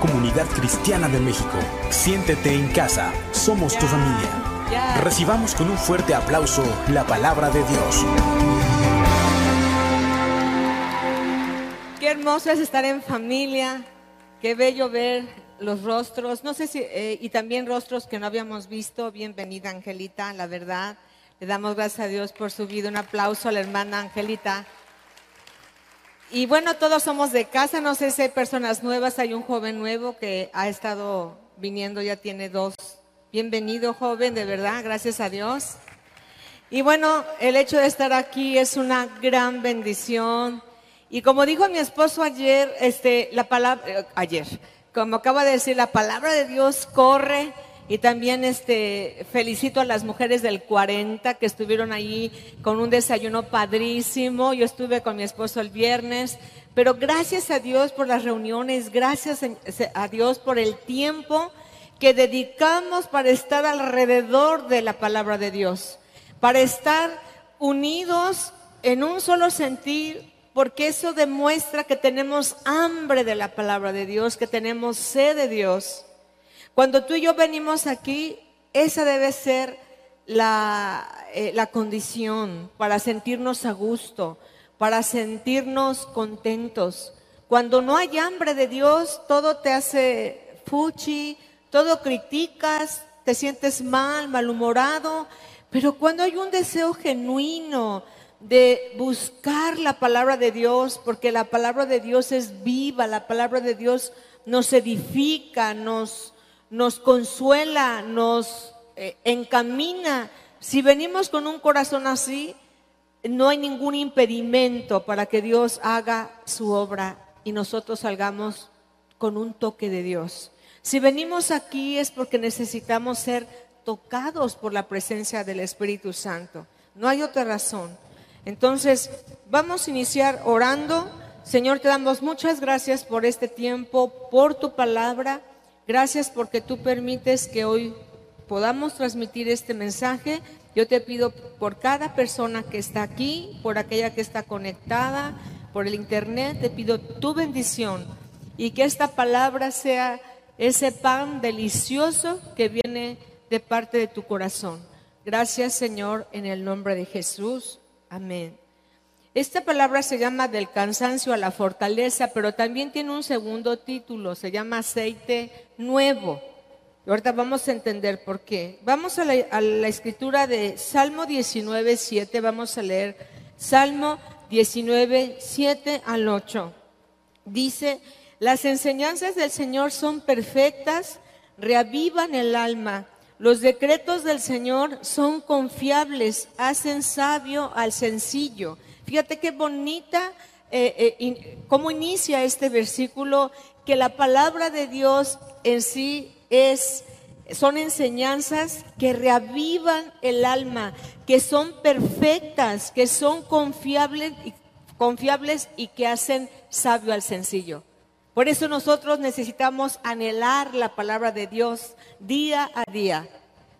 comunidad cristiana de México. Siéntete en casa, somos tu familia. Recibamos con un fuerte aplauso la palabra de Dios. Qué hermoso es estar en familia, qué bello ver los rostros, no sé si, eh, y también rostros que no habíamos visto. Bienvenida Angelita, la verdad. Le damos gracias a Dios por su vida. Un aplauso a la hermana Angelita. Y bueno, todos somos de casa, no sé si hay personas nuevas, hay un joven nuevo que ha estado viniendo, ya tiene dos. Bienvenido joven, de verdad, gracias a Dios. Y bueno, el hecho de estar aquí es una gran bendición. Y como dijo mi esposo ayer, este, la palabra, eh, ayer, como acaba de decir, la palabra de Dios corre y también este, felicito a las mujeres del 40 que estuvieron ahí con un desayuno padrísimo. Yo estuve con mi esposo el viernes, pero gracias a Dios por las reuniones, gracias a Dios por el tiempo que dedicamos para estar alrededor de la palabra de Dios, para estar unidos en un solo sentir, porque eso demuestra que tenemos hambre de la palabra de Dios, que tenemos sed de Dios. Cuando tú y yo venimos aquí, esa debe ser la, eh, la condición para sentirnos a gusto, para sentirnos contentos. Cuando no hay hambre de Dios, todo te hace fuchi, todo criticas, te sientes mal, malhumorado, pero cuando hay un deseo genuino de buscar la palabra de Dios, porque la palabra de Dios es viva, la palabra de Dios nos edifica, nos, nos consuela, nos eh, encamina. Si venimos con un corazón así, no hay ningún impedimento para que Dios haga su obra y nosotros salgamos con un toque de Dios. Si venimos aquí es porque necesitamos ser tocados por la presencia del Espíritu Santo. No hay otra razón. Entonces, vamos a iniciar orando. Señor, te damos muchas gracias por este tiempo, por tu palabra. Gracias porque tú permites que hoy podamos transmitir este mensaje. Yo te pido por cada persona que está aquí, por aquella que está conectada, por el internet, te pido tu bendición y que esta palabra sea ese pan delicioso que viene de parte de tu corazón. Gracias Señor, en el nombre de Jesús. Amén. Esta palabra se llama del cansancio a la fortaleza, pero también tiene un segundo título, se llama aceite nuevo. Ahorita vamos a entender por qué. Vamos a la, escritura de Salmo 19, 7, vamos a leer Salmo 19, 7 al 8. Dice, las enseñanzas del Señor son perfectas, reavivan el alma. Los decretos del Señor son confiables, hacen sabio al sencillo. Fíjate qué bonita, eh, eh, cómo inicia este versículo, que la palabra de Dios en sí es, son enseñanzas que reavivan el alma, que son perfectas, que son confiables, confiables y que hacen sabio al sencillo. Por eso nosotros necesitamos anhelar la palabra de Dios día a día.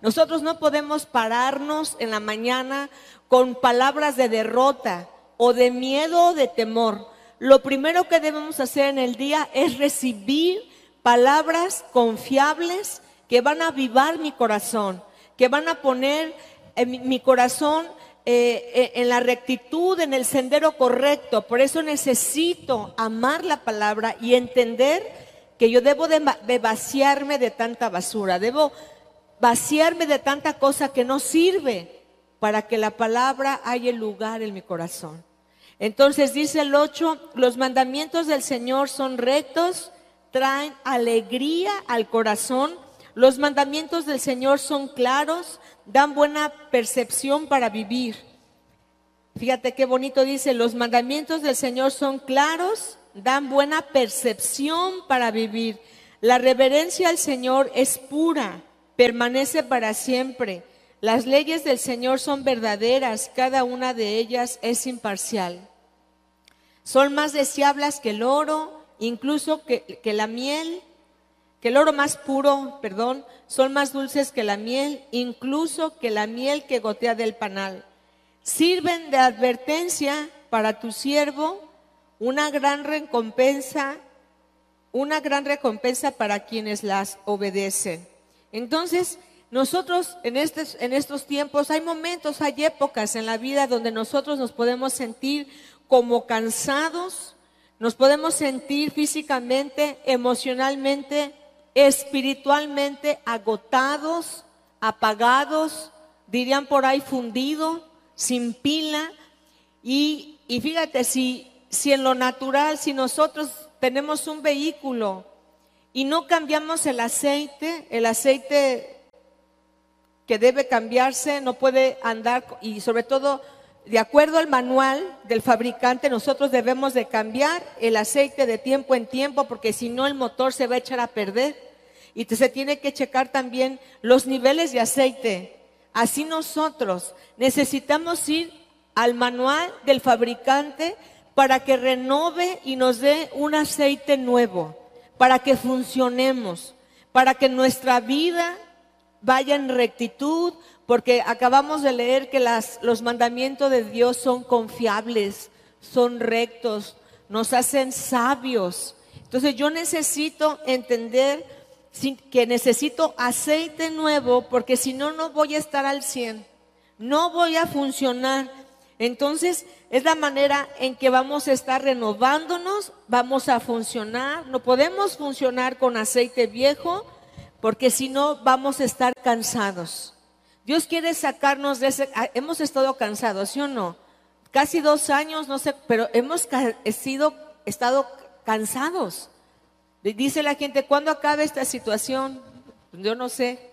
Nosotros no podemos pararnos en la mañana con palabras de derrota, o de miedo o de temor, lo primero que debemos hacer en el día es recibir palabras confiables que van a avivar mi corazón, que van a poner en mi corazón eh, eh, en la rectitud, en el sendero correcto. Por eso necesito amar la palabra y entender que yo debo de, de vaciarme de tanta basura, debo vaciarme de tanta cosa que no sirve para que la palabra haya lugar en mi corazón. Entonces dice el 8, los mandamientos del Señor son rectos, traen alegría al corazón. Los mandamientos del Señor son claros, dan buena percepción para vivir. Fíjate qué bonito dice, los mandamientos del Señor son claros, dan buena percepción para vivir. La reverencia al Señor es pura, permanece para siempre. Las leyes del Señor son verdaderas, cada una de ellas es imparcial. Son más deseables que el oro, incluso que, la miel, que el oro más puro, perdón, son más dulces que la miel, incluso que la miel que gotea del panal. Sirven de advertencia para tu siervo, una gran recompensa una gran recompensa para quienes las obedecen. Entonces, nosotros en estos, en estos tiempos hay momentos, hay épocas en la vida donde nosotros nos podemos sentir como cansados, nos podemos sentir físicamente, emocionalmente, espiritualmente agotados, apagados, dirían por ahí fundido, sin pila. Y, y fíjate, si, si en lo natural, si nosotros tenemos un vehículo y no cambiamos el aceite, el aceite que debe cambiarse no puede andar y sobre todo de acuerdo al manual del fabricante nosotros debemos de cambiar el aceite de tiempo en tiempo porque si no el motor se va a echar a perder y se tiene que checar también los niveles de aceite. Así nosotros necesitamos ir al manual del fabricante para que renove y nos dé un aceite nuevo, para que funcionemos, para que nuestra vida vaya en rectitud, porque acabamos de leer que las, los mandamientos de Dios son confiables, son rectos, nos hacen sabios. Entonces yo necesito entender que necesito aceite nuevo, porque si no, no voy a estar al 100, no voy a funcionar. Entonces, es la manera en que vamos a estar renovándonos, vamos a funcionar. No podemos funcionar con aceite viejo porque si no vamos a estar cansados. Dios quiere sacarnos de ese... Ah, hemos estado cansados, ¿sí o no? Casi dos años, no sé, pero hemos sido, estado cansados. Dice la gente, ¿cuándo acaba esta situación? Yo no sé.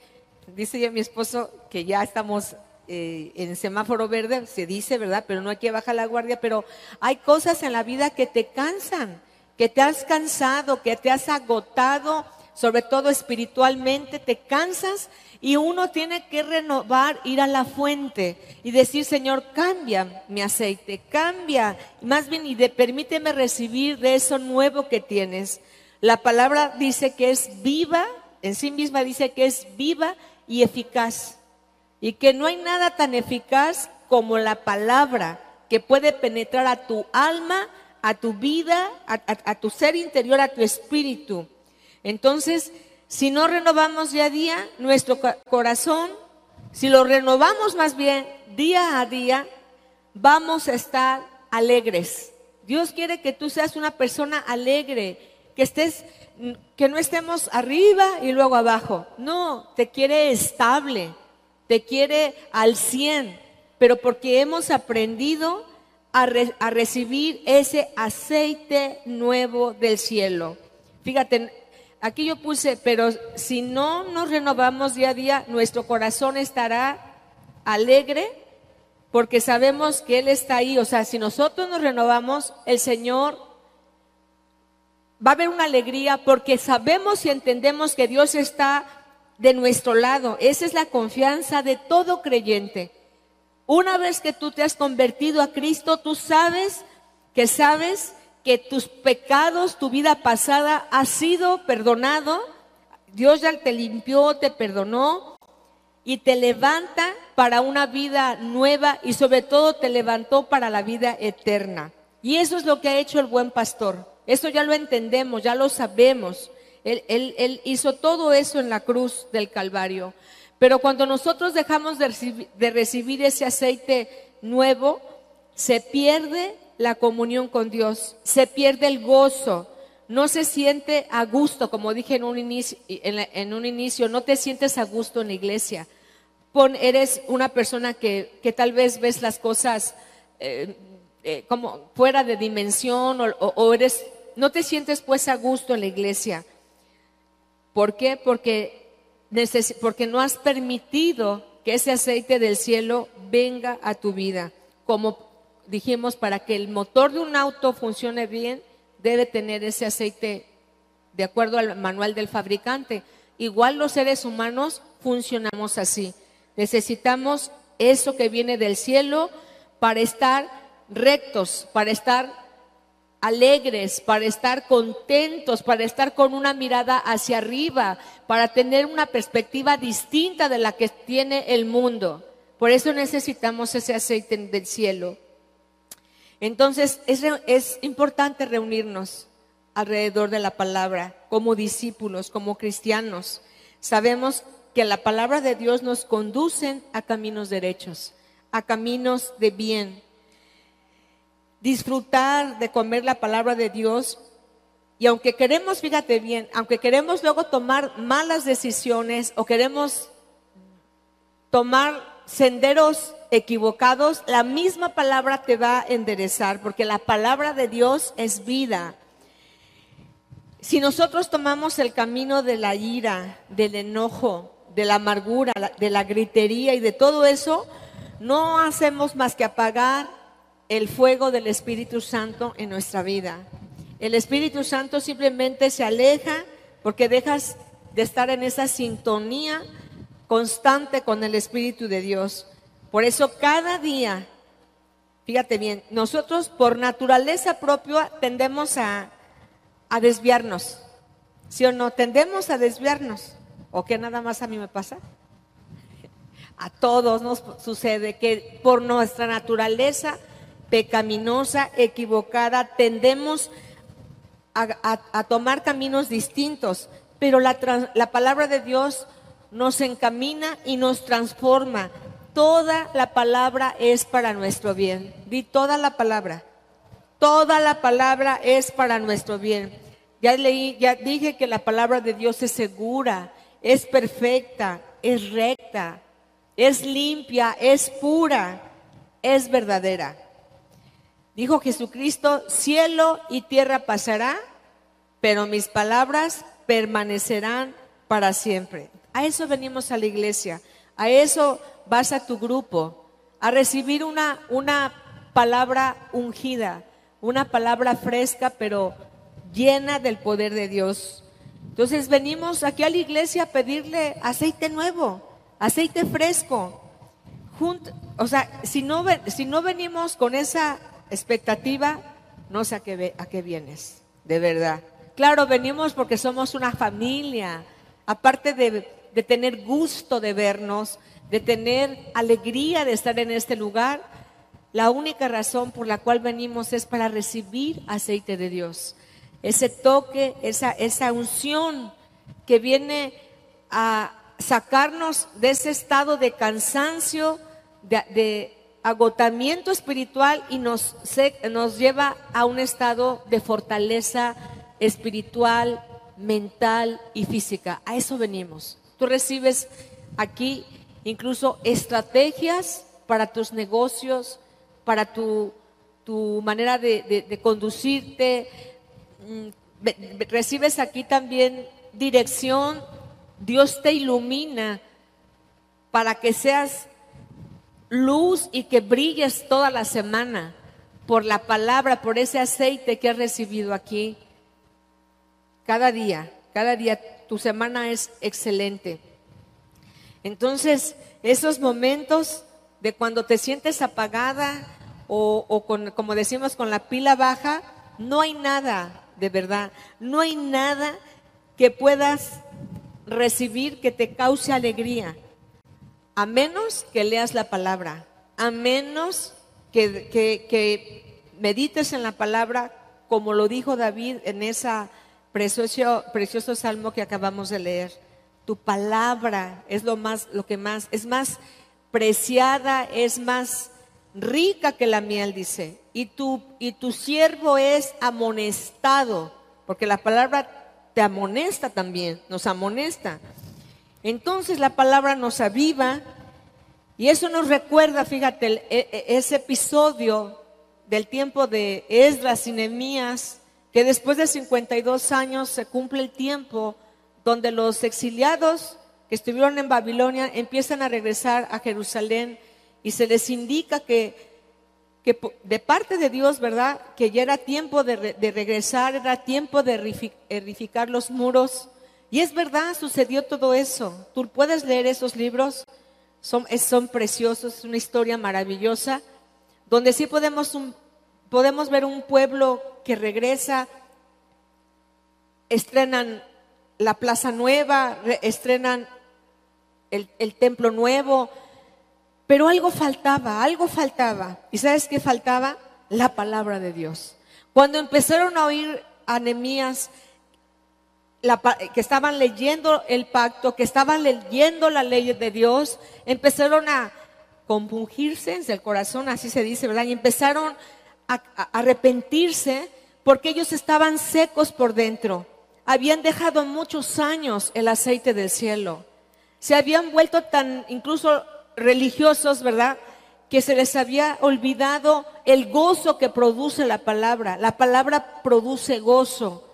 Dice ya mi esposo que ya estamos eh, en semáforo verde, se dice, ¿verdad? Pero no hay que bajar la guardia, pero hay cosas en la vida que te cansan, que te has cansado, que te has agotado, sobre todo espiritualmente, te cansas y uno tiene que renovar, ir a la fuente y decir, Señor, cambia mi aceite, cambia, más bien y de, permíteme recibir de eso nuevo que tienes. La palabra dice que es viva, en sí misma dice que es viva y eficaz y que no hay nada tan eficaz como la palabra que puede penetrar a tu alma, a tu vida, a, tu ser interior, a tu espíritu. Entonces, si no renovamos día a día nuestro corazón, si lo renovamos más bien día a día, vamos a estar alegres. Dios quiere que tú seas una persona alegre, que estés que no estemos arriba y luego abajo. No, te quiere estable te quiere al 100, pero porque hemos aprendido a, a, recibir ese aceite nuevo del cielo. Fíjate, aquí yo puse, pero si no nos renovamos día a día, nuestro corazón estará alegre porque sabemos que Él está ahí. O sea, si nosotros nos renovamos, el Señor va a haber una alegría porque sabemos y entendemos que Dios está de nuestro lado. Esa es la confianza de todo creyente. Una vez que tú te has convertido a Cristo, tú sabes que sabes que tus pecados, tu vida pasada ha sido perdonado. Dios ya te limpió, te perdonó y te levanta para una vida nueva y sobre todo te levantó para la vida eterna. Y eso es lo que ha hecho el buen pastor. Eso ya lo entendemos, ya lo sabemos. Él, hizo todo eso en la cruz del Calvario. Pero cuando nosotros dejamos de de recibir ese aceite nuevo, se pierde la comunión con Dios, se pierde el gozo, no se siente a gusto, como dije en un inicio, en, un inicio no te sientes a gusto en la iglesia. eres una persona que, tal vez ves las cosas eh, eh, como fuera de dimensión o, eres, no te sientes pues a gusto en la iglesia. ¿Por qué? Porque, porque no has permitido que ese aceite del cielo venga a tu vida. Como dijimos, para que el motor de un auto funcione bien, debe tener ese aceite de acuerdo al manual del fabricante. Igual los seres humanos funcionamos así. Necesitamos eso que viene del cielo para estar rectos, para estar alegres, para estar contentos, para estar con una mirada hacia arriba, para tener una perspectiva distinta de la que tiene el mundo. Por eso necesitamos ese aceite del cielo. Entonces es, importante reunirnos alrededor de la palabra, como discípulos, como cristianos. Sabemos que la palabra de Dios nos conduce a caminos derechos, a caminos de bien. Disfrutar de comer la palabra de Dios y aunque queremos, fíjate bien, aunque queremos luego tomar malas decisiones o queremos tomar senderos equivocados, la misma palabra te va a enderezar, porque la palabra de Dios es vida. Si nosotros tomamos el camino de la ira, del enojo, de la amargura, de la gritería y de todo eso, no hacemos más que apagar el fuego del Espíritu Santo en nuestra vida. El Espíritu Santo simplemente se aleja porque dejas de estar en esa sintonía constante con el Espíritu de Dios. Por eso cada día, fíjate bien, nosotros por naturaleza propia tendemos a, a desviarnos. ¿Sí o no? Tendemos a desviarnos. ¿O que nada más a mí me pasa? A todos nos sucede que por nuestra naturaleza pecaminosa, equivocada, tendemos a, tomar caminos distintos, pero la, la palabra de Dios nos encamina y nos transforma. Toda la palabra es para nuestro bien. Di toda la palabra. Toda la palabra es para nuestro bien. Ya leí, ya dije que la palabra de Dios es segura, es perfecta, es recta, es limpia, es pura, es verdadera. Dijo Jesucristo, cielo y tierra pasará, pero mis palabras permanecerán para siempre. A eso venimos a la iglesia, a eso vas a tu grupo, a recibir una, una palabra ungida, una palabra fresca, pero llena del poder de Dios. Entonces venimos aquí a la iglesia a pedirle aceite nuevo, aceite fresco. o sea, si no, si no venimos con esa expectativa, no sé a qué, a qué vienes, de verdad. Claro, venimos porque somos una familia, aparte de, de tener gusto de vernos, de tener alegría de estar en este lugar, la única razón por la cual venimos es para recibir aceite de Dios. Ese toque, esa, esa unción que viene a sacarnos de ese estado de cansancio, de, agotamiento espiritual y nos, nos lleva a un estado de fortaleza espiritual, mental y física. A eso venimos. Tú recibes aquí incluso estrategias para tus negocios, para tu, tu manera de, conducirte. Mm, recibes aquí también dirección. Dios te ilumina para que seas luz y que brilles toda la semana por la palabra, por ese aceite que has recibido aquí. Cada día, cada día tu semana es excelente. Entonces, esos momentos de cuando te sientes apagada, o, como decimos con la pila baja, no hay nada, de verdad, no hay nada que puedas recibir que te cause alegría, a menos que leas la palabra, a menos que, medites en la palabra, como lo dijo David en esa precioso, precioso salmo que acabamos de leer. Tu palabra es lo más, lo que más, es más preciada, es más rica que la miel, dice. Y tu, y tu siervo es amonestado, porque la palabra te amonesta también, nos amonesta. Entonces la palabra nos aviva y eso nos recuerda, fíjate, e, e, ese episodio del tiempo de Esdras y Nehemías, que después de 52 años se cumple el tiempo donde los exiliados que estuvieron en Babilonia empiezan a regresar a Jerusalén y se les indica que, que de parte de Dios, ¿verdad? Que ya era tiempo de, regresar, era tiempo de edificar los muros. Y es verdad, sucedió todo eso. Tú puedes leer esos libros, son, son preciosos, es una historia maravillosa, donde sí podemos, podemos ver un pueblo que regresa, estrenan la plaza nueva, estrenan el, templo nuevo, pero algo faltaba, algo faltaba. ¿Y sabes qué faltaba? La palabra de Dios. Cuando empezaron a oír a Nehemías que estaban leyendo el pacto, que estaban leyendo la ley de Dios, empezaron a compungirse en el corazón, así se dice, ¿verdad? Y empezaron a, arrepentirse porque ellos estaban secos por dentro. Habían dejado muchos años el aceite del cielo. Se habían vuelto tan incluso religiosos, ¿verdad? Que se les había olvidado el gozo que produce la palabra. La palabra produce gozo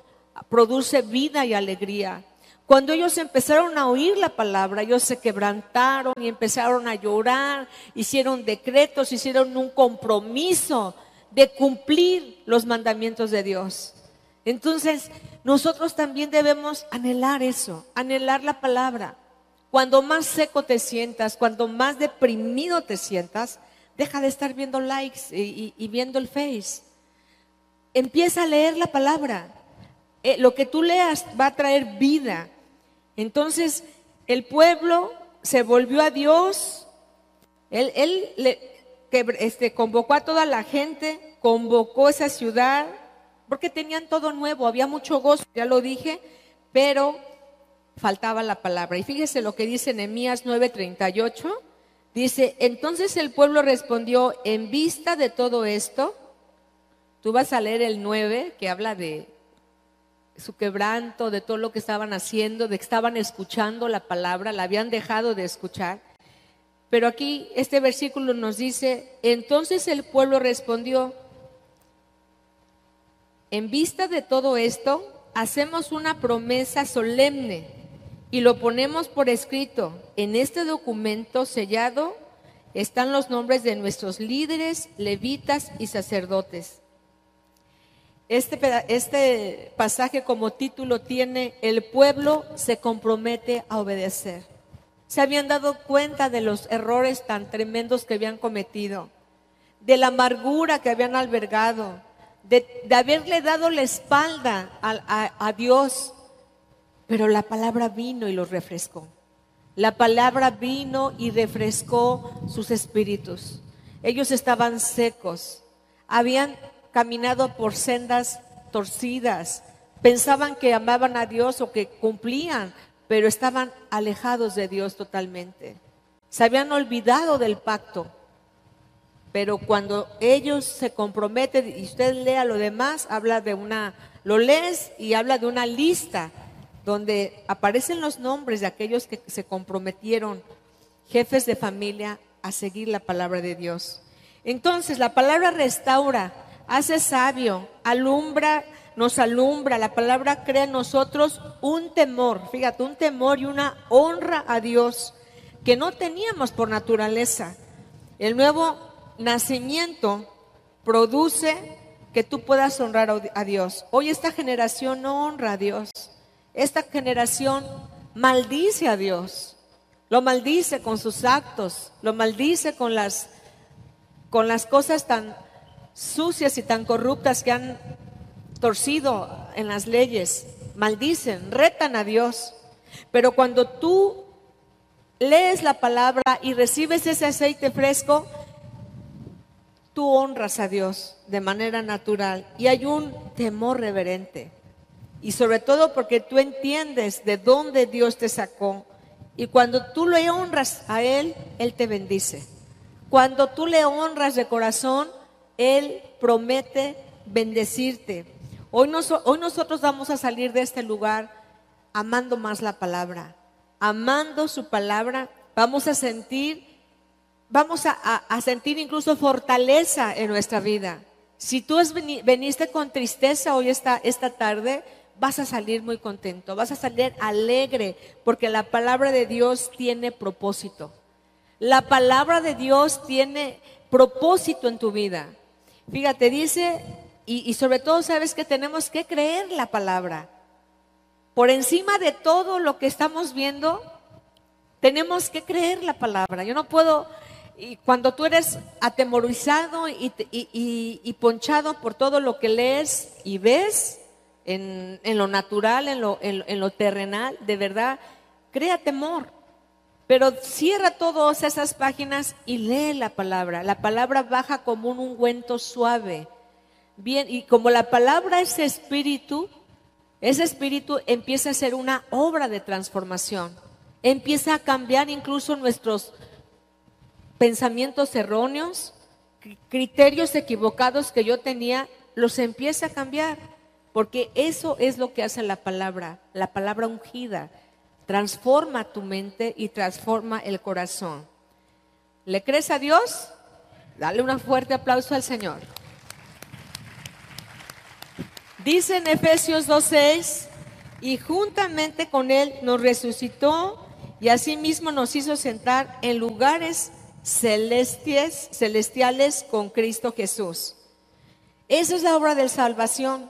produce vida y alegría. Cuando ellos empezaron a oír la palabra, ellos se quebrantaron y empezaron a llorar, hicieron decretos, hicieron un compromiso de cumplir los mandamientos de Dios. Entonces, nosotros también debemos anhelar eso, anhelar la palabra. Cuando más seco te sientas, cuando más deprimido te sientas, deja de estar viendo likes y, y viendo el face. Empieza a leer la palabra. Eh, lo que tú leas va a traer vida. Entonces, el pueblo se volvió a Dios, él, él le, que, este, convocó a toda la gente, convocó esa ciudad, porque tenían todo nuevo, había mucho gozo, ya lo dije, pero faltaba la palabra. Y fíjese lo que dice Nehemías 9:38, dice, entonces el pueblo respondió, en vista de todo esto, tú vas a leer el 9, que habla de su quebranto, de todo lo que estaban haciendo, de que estaban escuchando la palabra, la habían dejado de escuchar. Pero aquí este versículo nos dice, entonces el pueblo respondió, en vista de todo esto, hacemos una promesa solemne y lo ponemos por escrito. En este documento sellado están los nombres de nuestros líderes, levitas y sacerdotes. Este, este pasaje como título tiene, el pueblo se compromete a obedecer. Se habían dado cuenta de los errores tan tremendos que habían cometido, de la amargura que habían albergado, de, haberle dado la espalda a Dios. Pero la palabra vino y los refrescó. La palabra vino y refrescó sus espíritus. Ellos estaban secos, habían caminado por sendas torcidas, pensaban que amaban a Dios o que cumplían, pero estaban alejados de Dios totalmente. Se habían olvidado del pacto. Pero cuando ellos se comprometen, y usted lea lo demás, habla de una, lo lees y habla de una lista donde aparecen los nombres de aquellos que se comprometieron, jefes de familia, a seguir la palabra de Dios. Entonces, la palabra restaura hace sabio, alumbra, nos alumbra. La palabra crea en nosotros un temor, fíjate, un temor y una honra a Dios que no teníamos por naturaleza. El nuevo nacimiento produce que tú puedas honrar a Dios. Hoy esta generación no honra a Dios. Esta generación maldice a Dios. Lo maldice con sus actos, lo maldice con las con las cosas tan sucias y tan corruptas que han torcido en las leyes, maldicen, retan a Dios. Pero cuando tú lees la palabra y recibes ese aceite fresco, tú honras a Dios de manera natural y hay un temor reverente. Y sobre todo porque tú entiendes de dónde Dios te sacó. Y cuando tú le honras a Él, Él te bendice. Cuando tú le honras de corazón, él promete bendecirte. Hoy, nosotros vamos a salir de este lugar amando más la palabra, amando su palabra. Vamos a sentir, vamos a, sentir incluso fortaleza en nuestra vida. Si tú veniste con tristeza hoy esta, esta tarde, vas a salir muy contento, vas a salir alegre, porque la palabra de Dios tiene propósito. La palabra de Dios tiene propósito en tu vida. Fíjate, dice, y, sobre todo sabes que tenemos que creer la palabra. Por encima de todo lo que estamos viendo, tenemos que creer la palabra. Yo no puedo, y cuando tú eres atemorizado y, y, ponchado por todo lo que lees y ves en, lo natural, en lo, en lo terrenal, de verdad, crea temor. Pero cierra todas esas páginas y lee la palabra. La palabra baja como un ungüento suave. Bien, y como la palabra es espíritu, ese espíritu empieza a ser una obra de transformación. Empieza a cambiar incluso nuestros pensamientos erróneos, criterios equivocados que yo tenía, los empieza a cambiar. Porque eso es lo que hace la palabra, la palabra ungida. Transforma tu mente y transforma el corazón. ¿Le crees a Dios? Dale un fuerte aplauso al Señor. Dice en Efesios 2.6, y juntamente con Él nos resucitó y asimismo nos hizo sentar en lugares celestiales, con Cristo Jesús. Esa es la obra de salvación.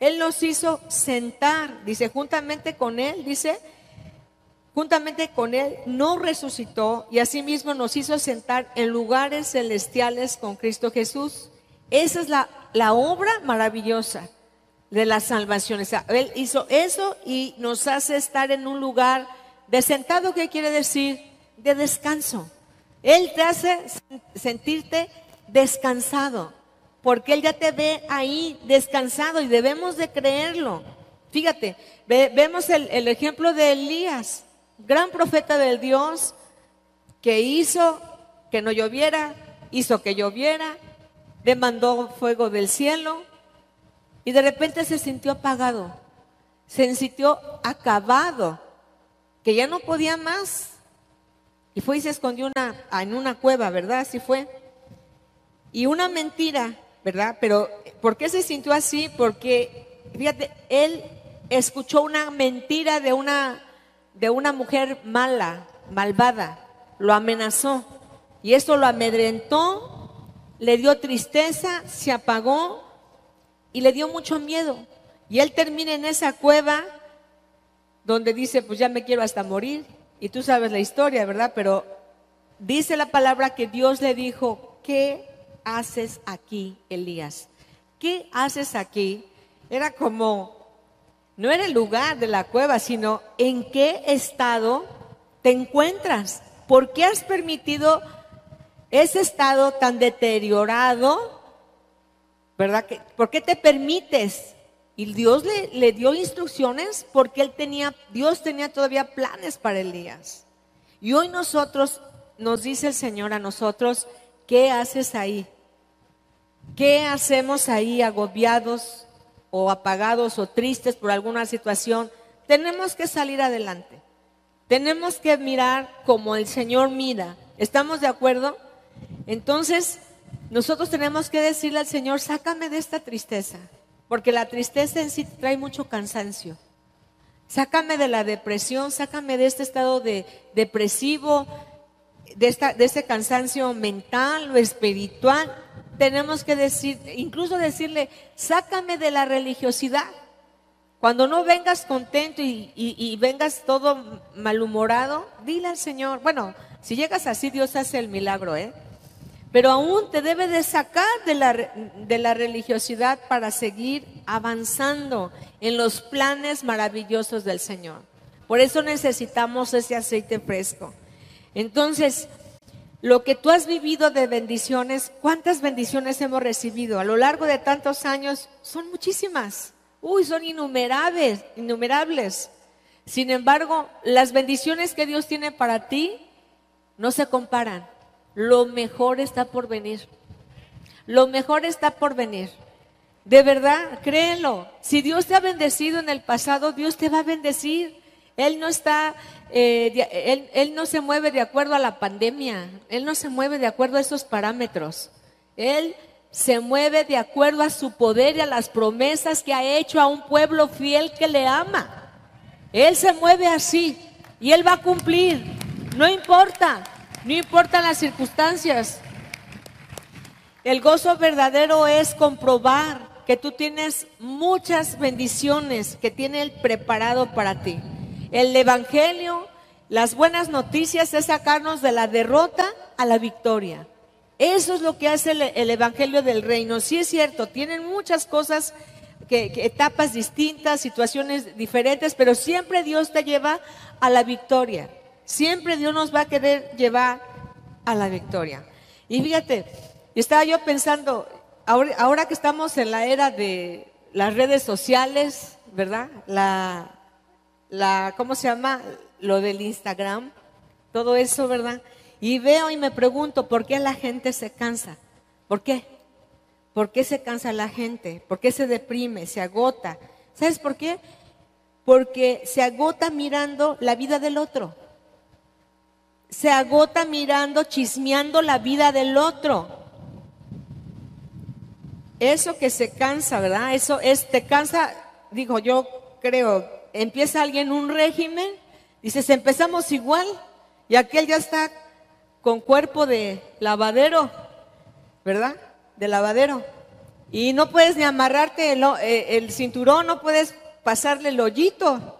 Él nos hizo sentar, dice, juntamente con Él, dice, juntamente con Él nos resucitó y asimismo nos hizo sentar en lugares celestiales con Cristo Jesús. Esa es la obra maravillosa de la salvación. él hizo eso y nos hace estar en un lugar de sentado, ¿qué quiere decir? De descanso. Él te hace sentirte descansado, porque Él ya te ve ahí descansado y debemos de creerlo. Fíjate, vemos el, el ejemplo de Elías, gran profeta del Dios, que hizo que no lloviera, hizo que lloviera, demandó fuego del cielo, y de repente se sintió apagado, se sintió acabado, que ya no podía más. Y fue y se escondió en una cueva, ¿verdad? Así fue. Y una mentira, ¿verdad? Pero ¿por qué se sintió así? Porque, fíjate, él escuchó una mentira de una, de una mujer mala, malvada, lo amenazó. Y esto lo amedrentó, le dio tristeza, se apagó y le dio mucho miedo. Y él termina en esa cueva donde dice, pues ya me quiero hasta morir. Y tú sabes la historia, ¿verdad? Pero dice la palabra que Dios le dijo, ¿qué haces aquí, Elías? ¿Qué haces aquí? Era como, no era el lugar de la cueva, sino en qué estado te encuentras. ¿Por qué has permitido ese estado tan deteriorado ¿verdad? ¿Por qué te permites? Y Dios le, le, dio instrucciones porque él tenía, Dios tenía todavía planes para Elías. Y hoy nosotros, nos dice el Señor a nosotros, ¿qué haces ahí? ¿Qué hacemos ahí agobiados o apagados o tristes por alguna situación? Tenemos que salir adelante. Tenemos que mirar como el Señor mira. ¿Estamos de acuerdo? Entonces, nosotros tenemos que decirle al Señor, sácame de esta tristeza, porque la tristeza en sí trae mucho cansancio. Sácame de la depresión, sácame de este estado de depresivo, de, esta, de este cansancio mental o espiritual. Tenemos que decir, incluso decirle, sácame de la religiosidad. Cuando no vengas contento y, y vengas todo malhumorado, dile al Señor, bueno, si llegas así, Dios hace el milagro, ¿eh? Pero aún te debe de sacar de la, de la religiosidad para seguir avanzando en los planes maravillosos del Señor. Por eso necesitamos ese aceite fresco. Entonces, lo que tú has vivido de bendiciones, ¿cuántas bendiciones hemos recibido? A lo largo de tantos años son muchísimas. Uy, son innumerables, innumerables. Sin embargo, las bendiciones que Dios tiene para ti no se comparan. Lo mejor está por venir. Lo mejor está por venir. De verdad, créelo. Si Dios te ha bendecido en el pasado, Dios te va a bendecir. Él no está, eh, él, él no se mueve de acuerdo a la pandemia. Él no se mueve de acuerdo a esos parámetros. Él se mueve de acuerdo a su poder y a las promesas que ha hecho a un pueblo fiel que le ama. Él se mueve así y Él va a cumplir. No importa. No importan las circunstancias. El gozo verdadero es comprobar que tú tienes muchas bendiciones que tiene Él preparado para ti. El Evangelio, las buenas noticias es sacarnos de la derrota a la victoria. Eso es lo que hace el, Evangelio del Reino. Sí es cierto, tienen muchas cosas, etapas distintas, situaciones diferentes, pero siempre Dios te lleva a la victoria. Siempre Dios nos va a querer llevar a la victoria. Y fíjate, estaba yo pensando, ahora, que estamos en la era de las redes sociales, ¿verdad? La, la, ¿cómo se llama? Lo del Instagram, todo eso, ¿verdad? Y veo y me pregunto, ¿por qué la gente se cansa? ¿Por qué? ¿Por qué se cansa la gente? ¿Por qué se deprime, se agota? ¿Sabes por qué? Porque se agota mirando la vida del otro. Se agota mirando, chismeando la vida del otro. Eso que se cansa, ¿verdad? Eso es, te cansa, digo, yo creo, empieza alguien un régimen, dices, empezamos igual, y aquel ya está con cuerpo de lavadero, ¿verdad? De lavadero. Y no puedes ni amarrarte el, eh, cinturón, no puedes pasarle el hoyito.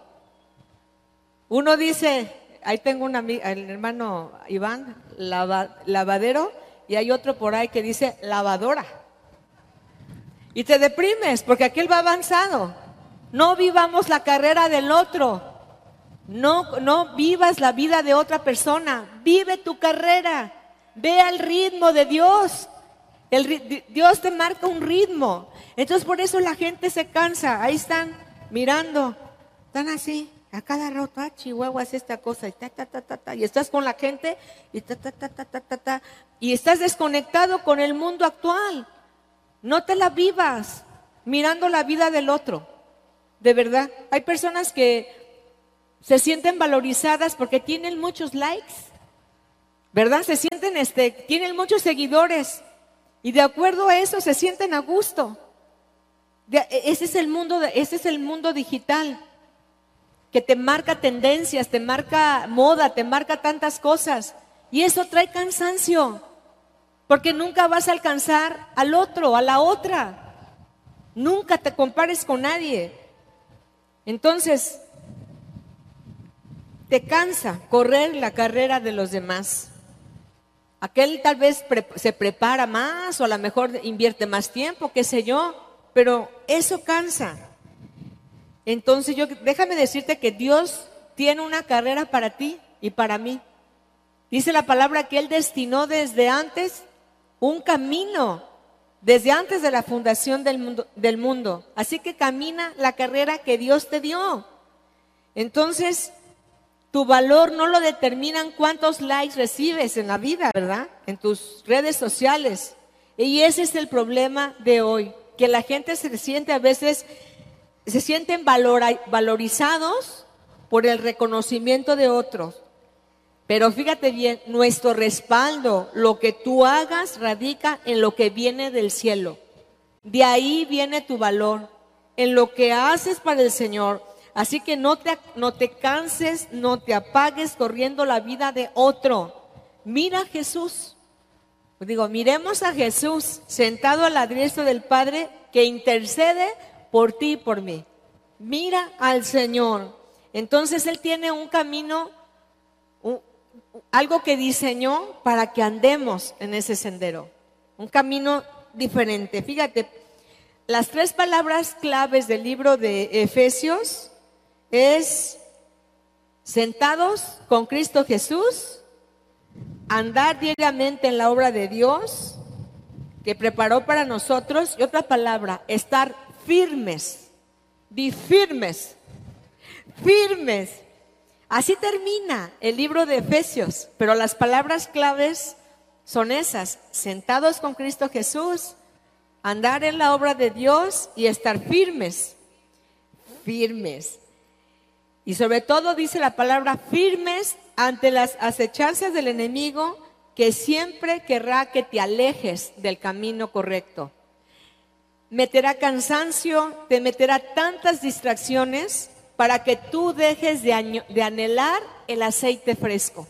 Uno dice, ahí tengo un amigo, el hermano Iván, lavadero, y hay otro por ahí que dice lavadora. Y te deprimes porque aquel va avanzado. No vivamos la carrera del otro. No, no vivas la vida de otra persona. Vive tu carrera. Ve al ritmo de Dios. Dios te marca un ritmo. Entonces por eso la gente se cansa. Ahí están mirando. Están así. A cada rato, ah, Chihuahua hace esta cosa y ta, ta, ta, ta, ta. Y estás con la gente y ta, ta, ta, ta, ta, ta, ta. Y estás desconectado con el mundo actual. No te la vivas mirando la vida del otro. De verdad. Hay personas que se sienten valorizadas porque tienen muchos likes. ¿Verdad? Se sienten, este, tienen muchos seguidores. Y de acuerdo a eso se sienten a gusto. ese es el mundo, ese es el mundo digital que te marca tendencias, te marca moda, te marca tantas cosas. Y eso trae cansancio. Porque nunca vas a alcanzar al otro, a la otra. Nunca te compares con nadie. Entonces, te cansa correr la carrera de los demás. Aquel tal vez se prepara más o a lo mejor invierte más tiempo, qué sé yo, pero eso cansa. Entonces yo déjame decirte que Dios tiene una carrera para ti y para mí. Dice la palabra que Él destinó desde antes un camino desde antes de la fundación del mundo, del mundo. Así que camina la carrera que Dios te dio. Entonces, tu valor no lo determinan cuántos likes recibes en la vida, ¿verdad? En tus redes sociales. Y ese es el problema de hoy, que la gente se siente a veces, se sienten valorizados por el reconocimiento de otros. Pero fíjate bien, nuestro respaldo, lo que tú hagas, radica en lo que viene del cielo. De ahí viene tu valor, en lo que haces para el Señor. Así que no te, no te canses, no te apagues corriendo la vida de otro. Mira a Jesús. Digo, miremos a Jesús sentado a la diestra del Padre que intercede por ti y por mí. Mira al Señor. Entonces Él tiene un camino algo que diseñó para que andemos en ese sendero, un camino diferente. Fíjate, las tres palabras claves del libro de Efesios es sentados con Cristo Jesús, andar diariamente en la obra de Dios que preparó para nosotros y otra palabra, estar firmes, be firmes, firmes. Así termina el libro de Efesios, pero las palabras claves son esas, sentados con Cristo Jesús, andar en la obra de Dios y estar firmes, firmes. Y sobre todo dice la palabra firmes ante las acechanzas del enemigo que siempre querrá que te alejes del camino correcto. Meterá cansancio, te meterá tantas distracciones para que tú dejes de, anhelar el aceite fresco.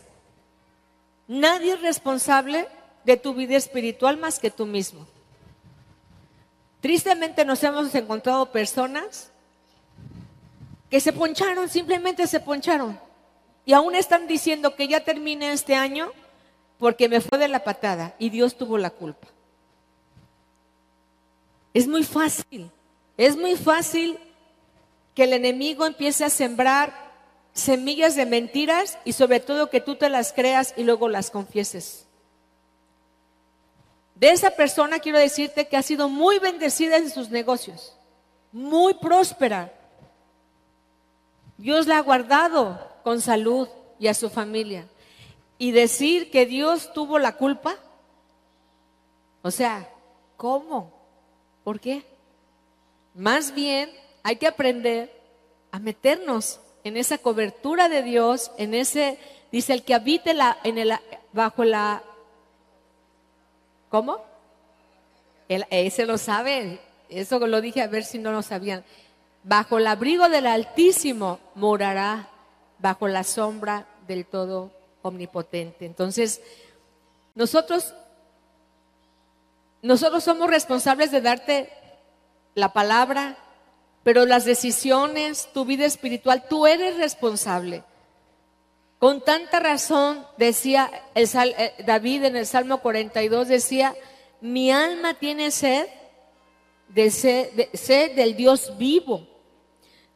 Nadie es responsable de tu vida espiritual más que tú mismo. Tristemente nos hemos encontrado personas que se poncharon, simplemente se poncharon. Y aún están diciendo que ya terminé este año porque me fue de la patada y Dios tuvo la culpa. Es muy fácil, es muy fácil que el enemigo empiece a sembrar semillas de mentiras y sobre todo que tú te las creas y luego las confieses. De esa persona quiero decirte que ha sido muy bendecida en sus negocios, muy próspera. Dios la ha guardado con salud y a su familia. Y decir que Dios tuvo la culpa, o sea, ¿cómo? ¿Por qué? Más bien hay que aprender a meternos en esa cobertura de Dios, en ese, dice, el que habite la, en el, bajo la... ¿Cómo? ese lo sabe, eso lo dije a ver si no lo sabían. Bajo el abrigo del Altísimo morará, bajo la sombra del Todo Omnipotente. Entonces, nosotros, nosotros somos responsables de darte la palabra, pero las decisiones, tu vida espiritual, tú eres responsable. Con tanta razón decía el, eh, David en el Salmo 42, decía, mi alma tiene sed de sed, sed del Dios vivo.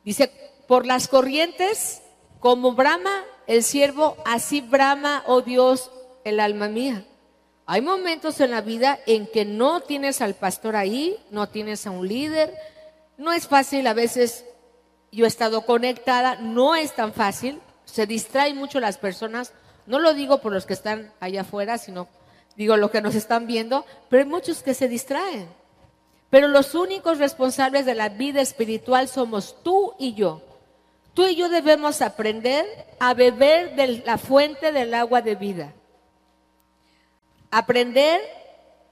Dice, por las corrientes, como brama el siervo, así brama, oh Dios, el alma mía. Hay momentos en la vida en que no tienes al pastor ahí, no tienes a un líder, no es fácil, a veces yo he estado conectada, no es tan fácil, se distraen mucho las personas, no lo digo por los que están allá afuera, sino digo lo que nos están viendo, pero hay muchos que se distraen. Pero los únicos responsables de la vida espiritual somos tú y yo. Tú y yo debemos aprender a beber de la fuente del agua de vida. Aprender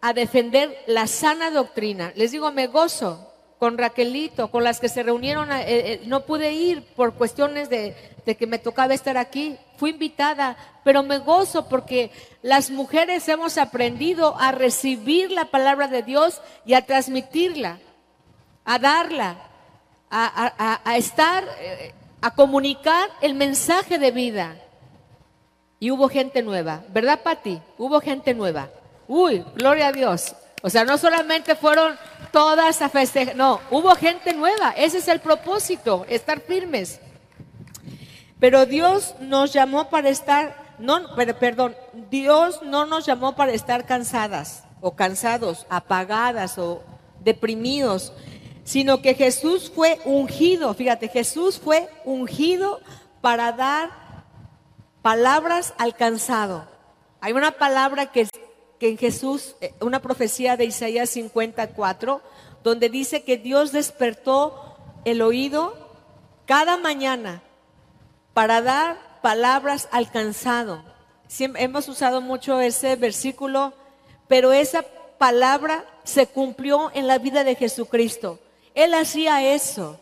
a defender la sana doctrina. Les digo, me gozo con Raquelito, con las que se reunieron, eh, eh, no pude ir por cuestiones de, que me tocaba estar aquí, fui invitada, pero me gozo porque las mujeres hemos aprendido a recibir la palabra de Dios y a transmitirla, a darla, a, a, estar, eh, a comunicar el mensaje de vida. Y hubo gente nueva, ¿verdad, Pati? Hubo gente nueva. Uy, gloria a Dios. O sea, no solamente fueron todas a festejar, no, hubo gente nueva, ese es el propósito, estar firmes. Pero Dios nos llamó para estar, no, perdón, Dios no nos llamó para estar cansadas o cansados, apagadas o deprimidos, sino que Jesús fue ungido, fíjate, Jesús fue ungido para dar palabras al cansado. Hay una palabra que en Jesús, eh, una profecía de Isaías 54, donde dice que Dios despertó el oído cada mañana para dar palabras al cansado. hemos usado mucho ese versículo, pero esa palabra se cumplió en la vida de Jesucristo. Él hacía eso.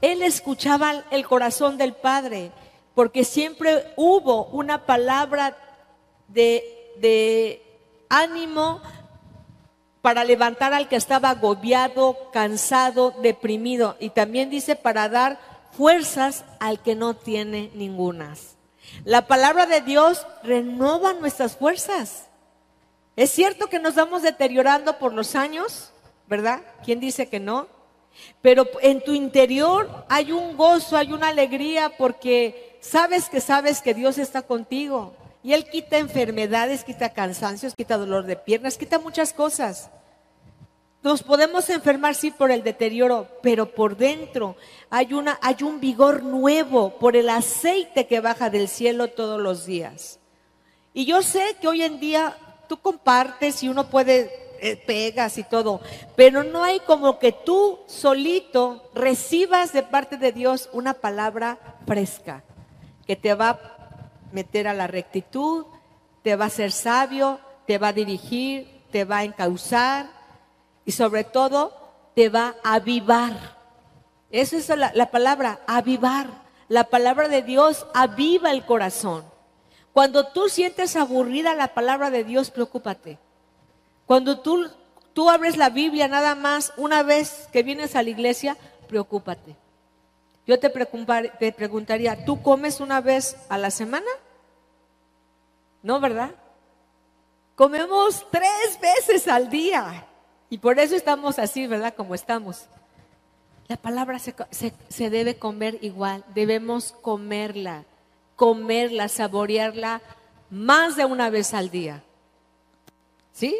Él escuchaba el corazón del Padre, porque siempre hubo una palabra de, ánimo para levantar al que estaba agobiado, cansado, deprimido. Y también dice para dar fuerzas al que no tiene ningunas. La palabra de Dios renueva nuestras fuerzas. Es cierto que nos vamos deteriorando por los años, ¿verdad? ¿Quién dice que no? Pero en tu interior hay un gozo, hay una alegría porque sabes que sabes que Dios está contigo. Y Él quita enfermedades, quita cansancios, quita dolor de piernas, quita muchas cosas. Nos podemos enfermar, sí, por el deterioro, pero por dentro hay, una, hay un vigor nuevo por el aceite que baja del cielo todos los días. Y yo sé que hoy en día tú compartes y uno puede, eh, pegas y todo, pero no hay como que tú solito recibas de parte de Dios una palabra fresca que te va meter a la rectitud, te va a hacer sabio, te va a dirigir, te va a encauzar y sobre todo te va a avivar. Esa es la, la palabra, avivar. La palabra de Dios aviva el corazón. Cuando tú sientes aburrida la palabra de Dios, preocúpate. Cuando tú, tú abres la Biblia nada más una vez que vienes a la iglesia, preocúpate. Yo te, te preguntaría, ¿tú comes una vez a la semana? No, ¿verdad? Comemos tres veces al día y por eso estamos así, ¿verdad? Como estamos. La palabra se, se, debe comer igual, debemos comerla, comerla, saborearla más de una vez al día. ¿Sí?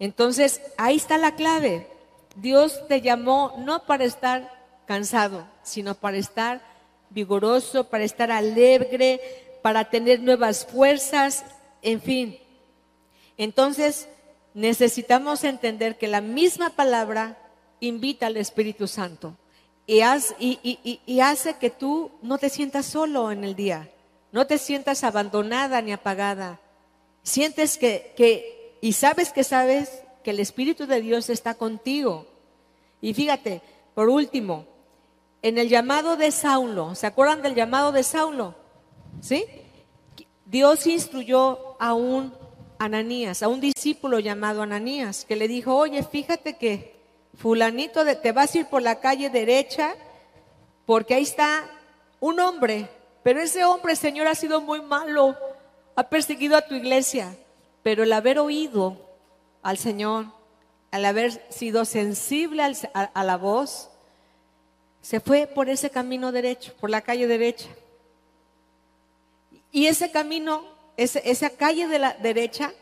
Entonces, ahí está la clave. Dios te llamó no para estar cansado, sino para estar vigoroso, para estar alegre, para tener nuevas fuerzas, en fin. Entonces, necesitamos entender que la misma palabra invita al Espíritu Santo y, hace que tú no te sientas solo en el día, no te sientas abandonada ni apagada. Sientes que, y sabes que sabes que el Espíritu de Dios está contigo. Y fíjate, por último, en el llamado de Saulo, ¿se acuerdan del llamado de Saulo? ¿Sí? Dios instruyó a un Ananías, a un discípulo llamado Ananías, que le dijo, oye, fíjate que fulanito, te vas a ir por la calle derecha, porque ahí está un hombre, pero ese hombre, Señor, ha sido muy malo, ha perseguido a tu iglesia, pero el haber oído al Señor, al haber sido sensible a la voz, se fue por ese camino derecho, por la calle derecha. Y ese camino, esa calle de la derecha,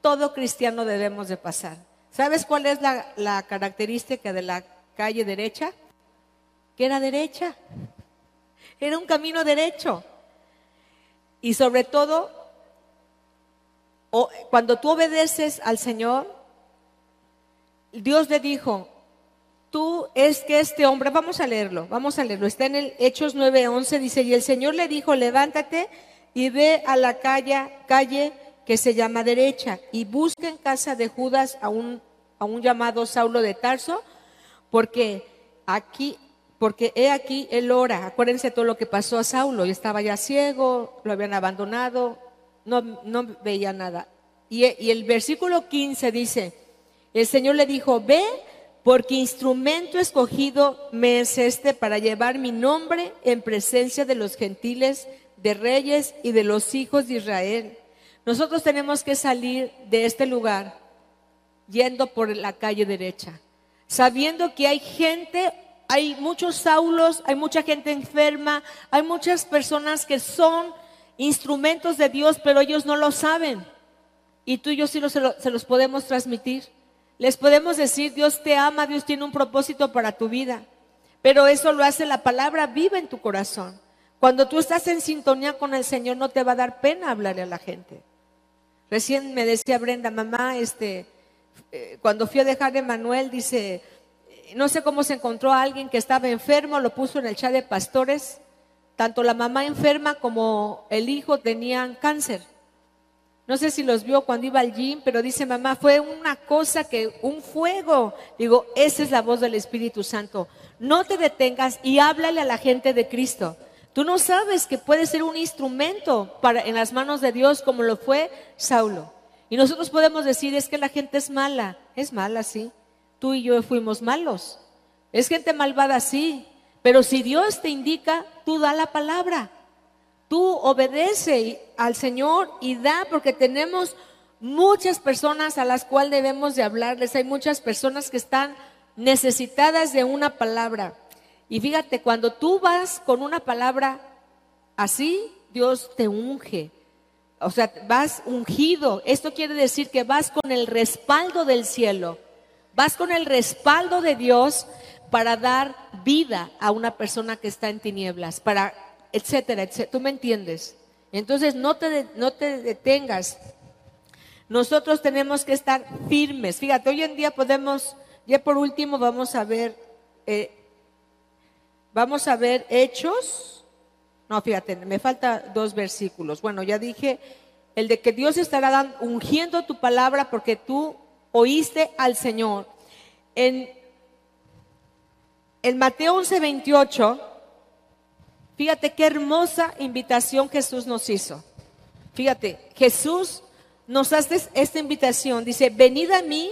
todo cristiano debemos de pasar. ¿Sabes cuál es la, la característica de la calle derecha? Que era derecha. Era un camino derecho. Y sobre todo, cuando tú obedeces al Señor, Dios le dijo, tú es que este hombre, vamos a leerlo, vamos a leerlo, está en el Hechos 9:11, dice, y el Señor le dijo, levántate y ve a la calle, que se llama derecha y busca en casa de Judas a un, llamado Saulo de Tarso, porque aquí, porque he aquí el ora, acuérdense todo lo que pasó a Saulo, y estaba ya ciego, lo habían abandonado, no, no veía nada. Y, y el versículo 15 dice, el Señor le dijo, ve porque instrumento escogido me es este para llevar mi nombre en presencia de los gentiles, de reyes y de los hijos de Israel. Nosotros tenemos que salir de este lugar yendo por la calle derecha, sabiendo que hay gente, hay muchos saulos, hay mucha gente enferma, hay muchas personas que son instrumentos de Dios, pero ellos no lo saben. Y tú y yo sí se, se los podemos transmitir. Les podemos decir, Dios te ama, Dios tiene un propósito para tu vida, pero eso lo hace la palabra viva en tu corazón. Cuando tú estás en sintonía con el Señor, no te va a dar pena hablarle a la gente. Recién me decía Brenda, mamá, este, eh, cuando fui a dejar a Manuel, dice, no sé cómo se encontró a alguien que estaba enfermo, lo puso en el chat de pastores. Tanto la mamá enferma como el hijo tenían cáncer. No sé si los vio cuando iba al gym, pero dice mamá, fue una cosa que, un fuego. Digo, esa es la voz del Espíritu Santo. No te detengas y háblale a la gente de Cristo. Tú no sabes que puede ser un instrumento para, en las manos de Dios como lo fue Saulo. Y nosotros podemos decir, es que la gente es mala. Es mala, sí. Tú y yo fuimos malos. Es gente malvada, sí. Pero si Dios te indica, tú da la palabra. Tú obedece al Señor y da porque tenemos muchas personas a las cuales debemos de hablarles. Hay muchas personas que están necesitadas de una palabra. Y fíjate, cuando tú vas con una palabra así, Dios te unge. O sea, vas ungido. Esto quiere decir que vas con el respaldo del cielo. Vas con el respaldo de Dios para dar vida a una persona que está en tinieblas, para etcétera, etcétera. ¿Tú me entiendes? Entonces no te, no te detengas. Nosotros tenemos que estar firmes. Fíjate, hoy en día podemos, ya por último vamos a ver, eh, vamos a ver hechos. No, fíjate, me falta dos versículos. Bueno, ya dije el de que Dios estará ungiendo tu palabra porque tú oíste al Señor. En, en Mateo 11, 28 Fíjate qué hermosa invitación Jesús nos hizo. Fíjate, Jesús nos hace esta invitación. Dice, venid a mí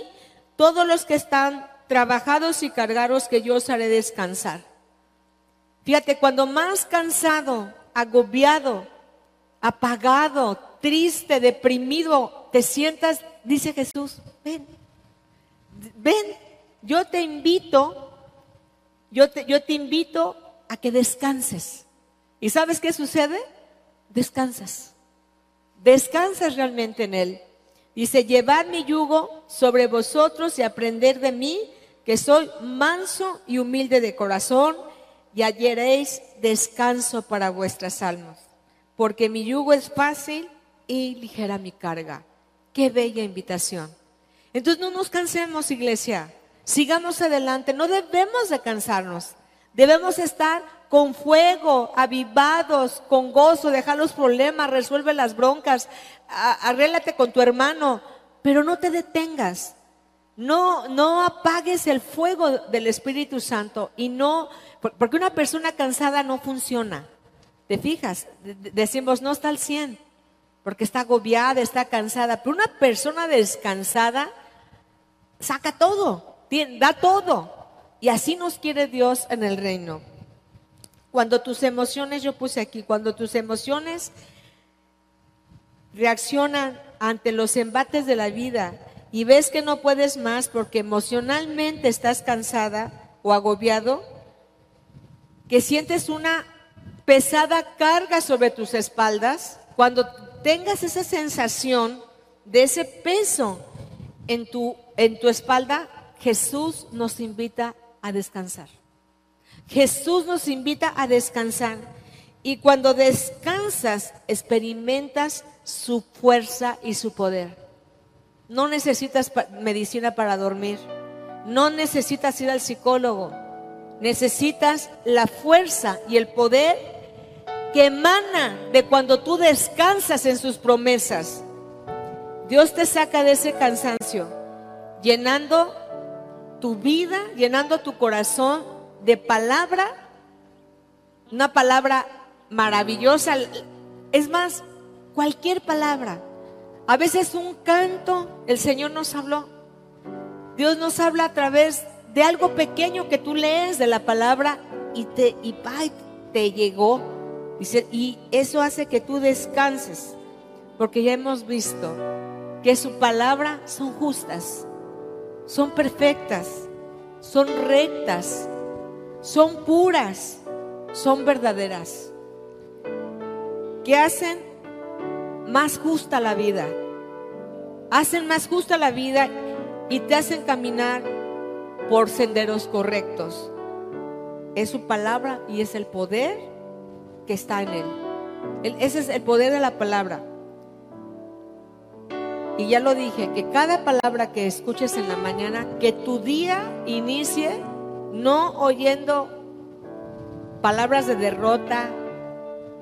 todos los que están trabajados y cargados, que yo os haré descansar. Fíjate, cuando más cansado, agobiado, apagado, triste, deprimido te sientas, dice Jesús, ven, ven, yo te invito, yo te, yo te invito a que descanses. ¿Y sabes qué sucede? Descansas. Descansas realmente en Él. Dice, llevad mi yugo sobre vosotros y aprender de mí, que soy manso y humilde de corazón, y hallaréis descanso para vuestras almas, porque mi yugo es fácil y ligera mi carga. Qué bella invitación. Entonces no nos cansemos, iglesia. Sigamos adelante. No debemos de cansarnos. Debemos estar con fuego, avivados, con gozo, dejar los problemas, resuelve las broncas, arréglate con tu hermano, pero no te detengas. No, no apagues el fuego del Espíritu Santo y no, porque una persona cansada no funciona. ¿Te fijas? Decimos, no está al 100, porque está agobiada, está cansada, pero una persona descansada saca todo, da todo. Y así nos quiere Dios en el reino. Cuando tus emociones, yo puse aquí, cuando tus emociones reaccionan ante los embates de la vida y ves que no puedes más porque emocionalmente estás cansada o agobiado, que sientes una pesada carga sobre tus espaldas, cuando tengas esa sensación de ese peso en tu, en tu espalda, Jesús nos invita a descansar. Jesús nos invita a descansar. Y cuando descansas, experimentas su fuerza y su poder. No necesitas medicina para dormir. No necesitas ir al psicólogo. Necesitas la fuerza y el poder que emana de cuando tú descansas en sus promesas. Dios te saca de ese cansancio, llenando tu vida, llenando tu corazón de palabra, una palabra maravillosa. Es más, cualquier palabra. A veces un canto, el Señor nos habló. Dios nos habla a través de algo pequeño que tú lees de la palabra y te, y, te llegó. Y eso hace que tú descanses, porque ya hemos visto que su palabra son justas, son perfectas, son rectas, son puras, son verdaderas, que hacen más justa la vida, hacen más justa la vida y te hacen caminar por senderos correctos. Es su palabra y es el poder que está en él. Ese es el poder de la palabra. Y ya lo dije, que cada palabra que escuches en la mañana, que tu día inicie no oyendo palabras de derrota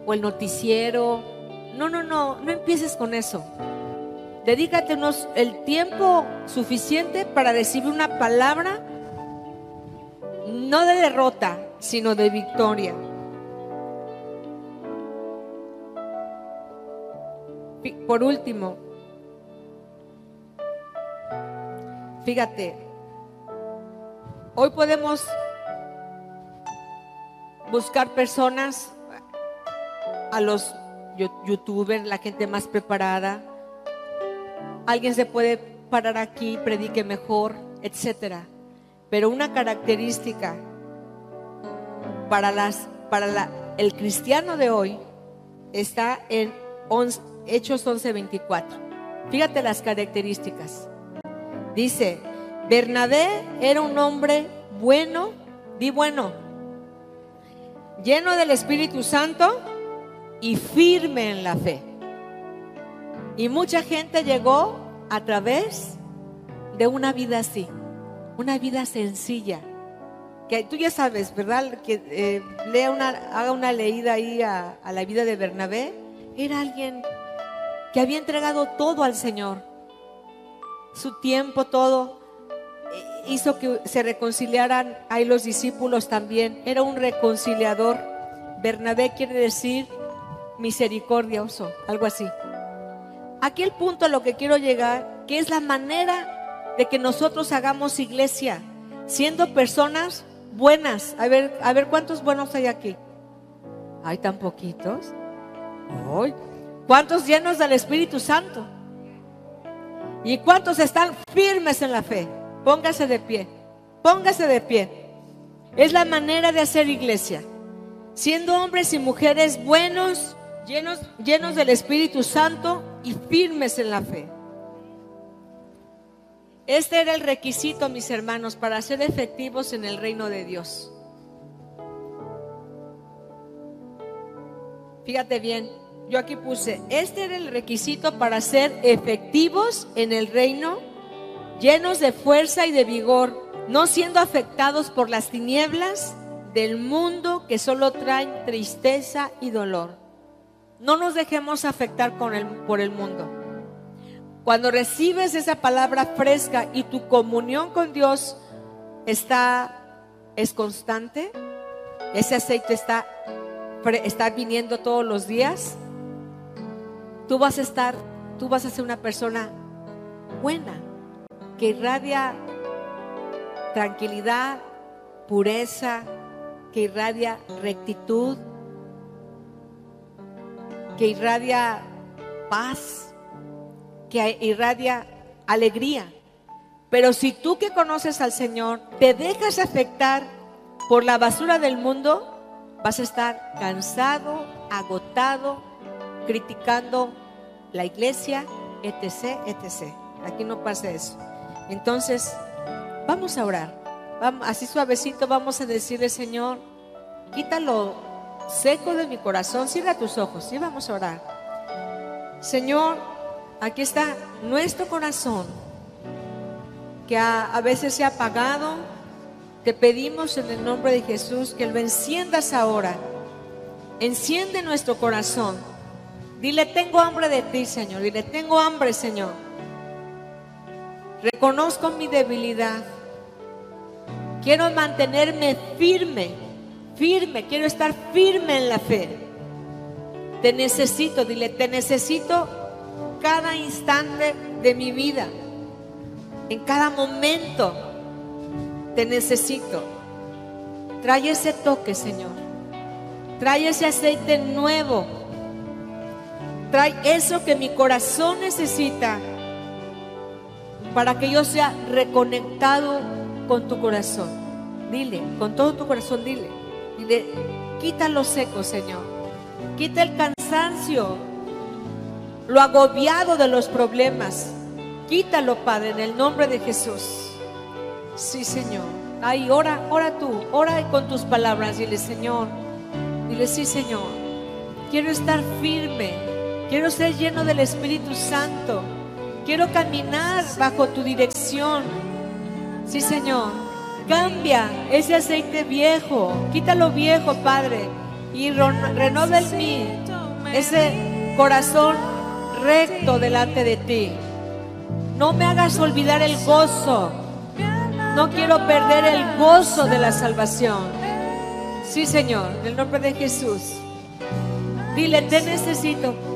o el noticiero. No, no, no, no empieces con eso. Dedícate el tiempo suficiente para recibir una palabra no de derrota, sino de victoria. Por último, Fíjate, hoy podemos buscar personas, a los youtubers, la gente más preparada. Alguien se puede parar aquí, predique mejor, etcétera. Pero una característica para las para la, el cristiano de hoy está en Hechos 11:24. Fíjate las características. Dice, Bernabé era un hombre bueno, di bueno, lleno del Espíritu Santo y firme en la fe. Y mucha gente llegó a través de una vida así, una vida sencilla. Que tú ya sabes, ¿verdad? Que eh, lea una, haga una leída ahí a la vida de Bernabé. Era alguien que había entregado todo al Señor su tiempo, todo, hizo que se reconciliaran ahí los discípulos también. Era un reconciliador. Bernabé quiere decir misericordioso, algo así. Aquí el punto a lo que quiero llegar, que es la manera de que nosotros hagamos iglesia, siendo personas buenas. A ver, a ver cuántos buenos hay aquí. Hay tan poquitos. ¿Cuántos llenos del Espíritu Santo? ¿Y cuántos están firmes en la fe? Póngase de pie. Póngase de pie. Es la manera de hacer iglesia. Siendo hombres y mujeres buenos, llenos, llenos del Espíritu Santo y firmes en la fe. Este era el requisito, mis hermanos, para ser efectivos en el reino de Dios. Fíjate bien, yo aquí puse, este era el requisito para ser efectivos en el reino, llenos de fuerza y de vigor, no siendo afectados por las tinieblas del mundo que solo traen tristeza y dolor. No nos dejemos afectar por el mundo. Cuando recibes esa palabra fresca y tu comunión con Dios está es constante, ese aceite está está viniendo todos los días, tú vas a estar, tú vas a ser una persona buena, que irradia tranquilidad, pureza, que irradia rectitud, que irradia paz, que irradia alegría. Pero si tú que conoces al Señor te dejas afectar por la basura del mundo, vas a estar cansado, agotado, criticando la iglesia, etc., etc. Aquí no pasa eso. Entonces, vamos a orar. Vamos, así suavecito vamos a decirle, Señor, quítalo seco de mi corazón. Cierra tus ojos y vamos a orar. Señor, aquí está nuestro corazón que a veces se ha apagado. Te pedimos en el nombre de Jesús que lo enciendas ahora Enciende nuestro corazón. Dile, tengo hambre de ti, Señor. Dile, tengo hambre, Señor. Reconozco mi debilidad. Quiero mantenerme firme, firme. Quiero estar firme en la fe. Te necesito, dile, te necesito cada instante de mi vida. En cada momento te necesito. Trae ese toque, Señor. Trae ese aceite nuevo. Trae eso que mi corazón necesita para que yo sea reconectado con tu corazón. Dile, con todo tu corazón, dile. Dile, quita lo seco, Señor. Quita el cansancio, lo agobiado de los problemas. Quítalo, Padre, en el nombre de Jesús. Sí, Señor. Ay, ora, ora tú, ora con tus palabras. Dile, Señor. Dile, sí Señor, quiero estar firme, quiero ser lleno del Espíritu Santo, quiero caminar bajo tu dirección. Sí Señor, cambia ese aceite viejo, quítalo viejo, Padre, y renova en mí ese corazón recto delante de ti. No me hagas olvidar el gozo. No quiero perder el gozo de la salvación. Sí, Señor, en el nombre de Jesús. Dile, te necesito.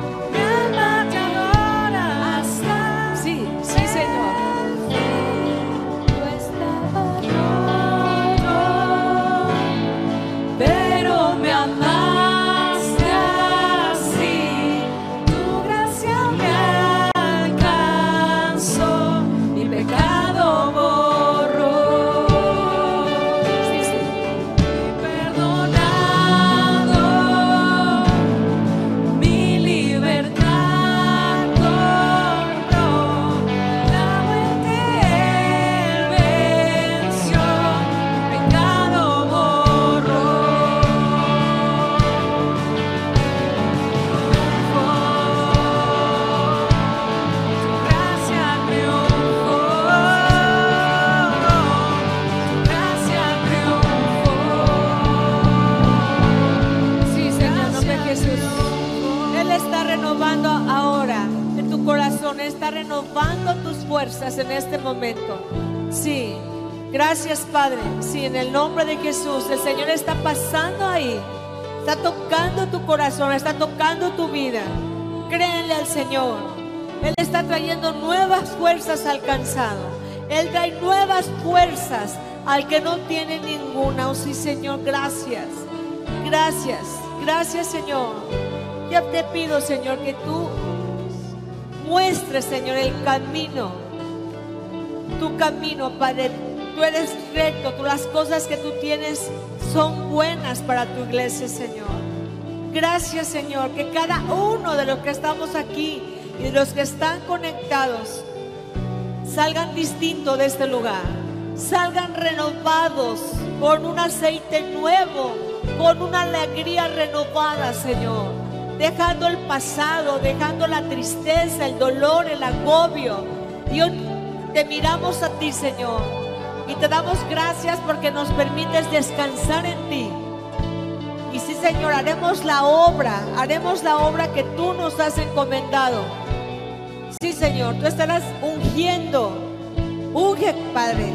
en este momento. Sí, gracias Padre. Sí, en el nombre de Jesús, el Señor está pasando ahí. Está tocando tu corazón, está tocando tu vida. Créenle al Señor. Él está trayendo nuevas fuerzas al cansado. Él trae nuevas fuerzas al que no tiene ninguna. Oh sí, Señor, gracias. Gracias. Gracias, Señor. Ya te pido, Señor, que tú muestres, Señor, el camino. Tu camino, Padre. Tú eres recto, tú las cosas que tú tienes son buenas para tu iglesia, Señor. Gracias, Señor, que cada uno de los que estamos aquí y de los que están conectados salgan distintos de este lugar, salgan renovados con un aceite nuevo, con una alegría renovada, Señor, dejando el pasado, dejando la tristeza, el dolor, el agobio. Dios, te miramos a ti, Señor, y te damos gracias porque nos permites descansar en ti. Y sí, Señor, haremos la obra, haremos la obra que tú nos has encomendado. Sí, Señor, tú estarás ungiendo. Unge, Padre.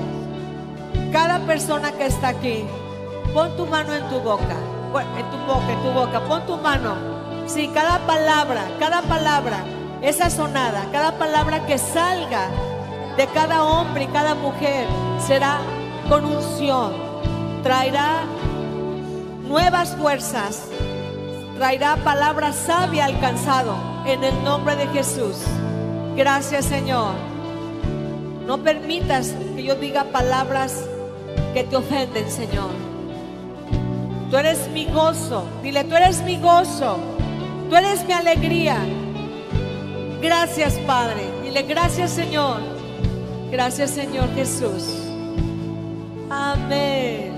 Cada persona que está aquí, pon tu mano en tu boca. En tu boca, en tu boca. Pon tu mano. Sí, cada palabra, cada palabra, esa sonada, cada palabra que salga de cada hombre y cada mujer será con unción. Traerá nuevas fuerzas. Traerá palabra sabia alcanzado en el nombre de Jesús. Gracias Señor. No permitas que yo diga palabras que te ofenden, Señor. Tú eres mi gozo. Dile, tú eres mi gozo. Tú eres mi alegría. Gracias, Padre. Dile, gracias, Señor. Gracias, Señor Jesús. Amén.